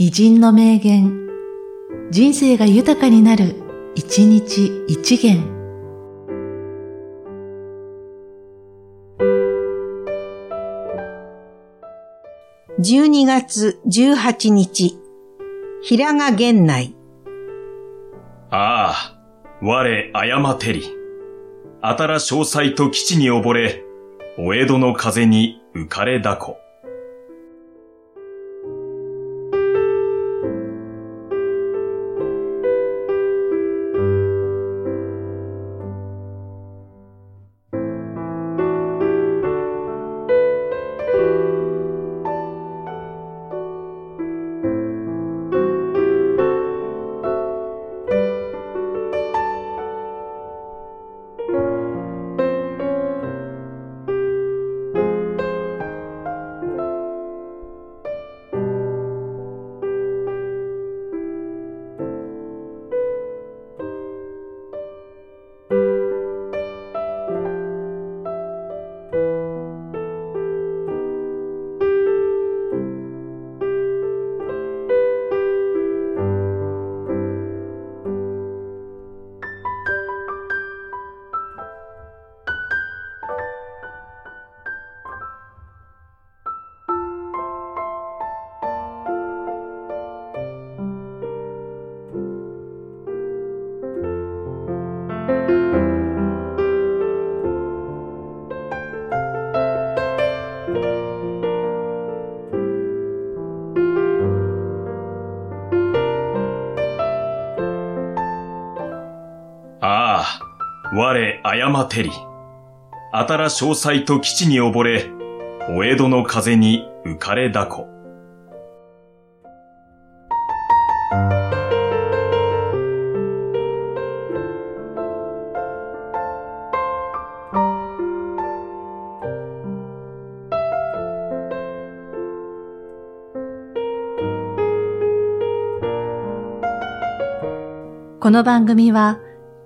偉人の名言、人生が豊かになる、一日一元。12月18日、平賀源内。ああ、我誤てり。あたら詳細と基地に溺れ、お江戸の風に浮かれだこ。我誤てり。あたら詳細と基地に溺れ、お江戸の風に浮かれだこ。この番組は、